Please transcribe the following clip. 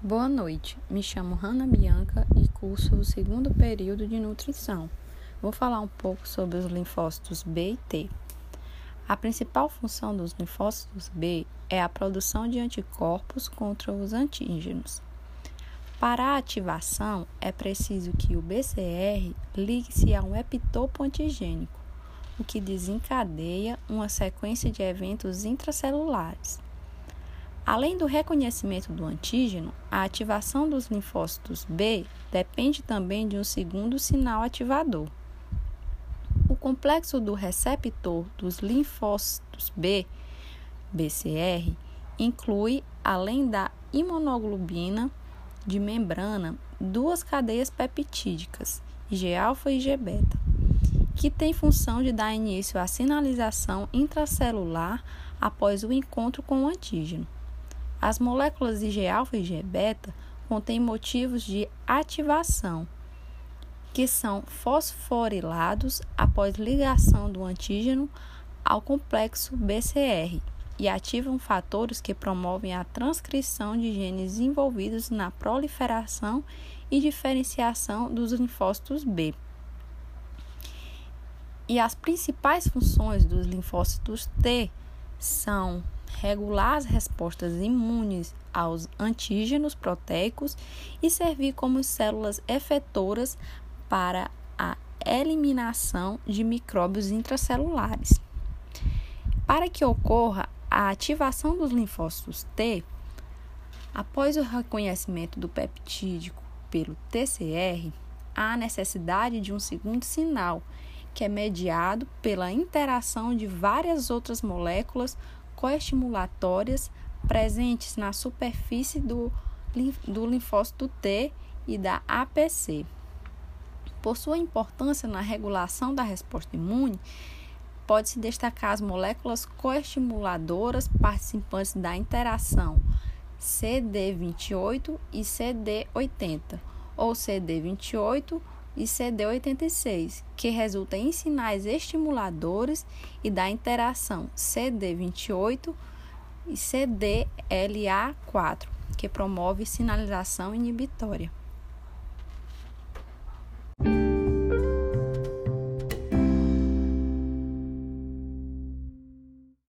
Boa noite, me chamo Hanna Bianca e curso o segundo período de nutrição. Vou falar um pouco sobre os linfócitos B e T. A principal função dos linfócitos B é a produção de anticorpos contra os antígenos. Para a ativação, é preciso que o BCR ligue-se a um epitopo antigênico, o que desencadeia uma sequência de eventos intracelulares. Além do reconhecimento do antígeno, a ativação dos linfócitos B depende também de um segundo sinal ativador. O complexo do receptor dos linfócitos B, BCR, inclui, além da imunoglobina de membrana, duas cadeias peptídicas, G-alfa e G-beta, que têm função de dar início à sinalização intracelular após o encontro com o antígeno. As moléculas IgA e IgBeta contêm motivos de ativação, que são fosforilados após ligação do antígeno ao complexo BCR e ativam fatores que promovem a transcrição de genes envolvidos na proliferação e diferenciação dos linfócitos B. E as principais funções dos linfócitos T são regular as respostas imunes aos antígenos proteicos e servir como células efetoras para a eliminação de micróbios intracelulares. Para que ocorra a ativação dos linfócitos T, após o reconhecimento do peptídico pelo TCR, há necessidade de um segundo sinal, que é mediado pela interação de várias outras moléculas coestimulatórias presentes na superfície do, do linfócito T e da APC. Por sua importância na regulação da resposta imune, pode-se destacar as moléculas coestimuladoras participantes da interação CD28 e CD80, ou CD28 e CD86, que resulta em sinais estimuladores e da interação CD28 e CDLA4, que promove sinalização inibitória.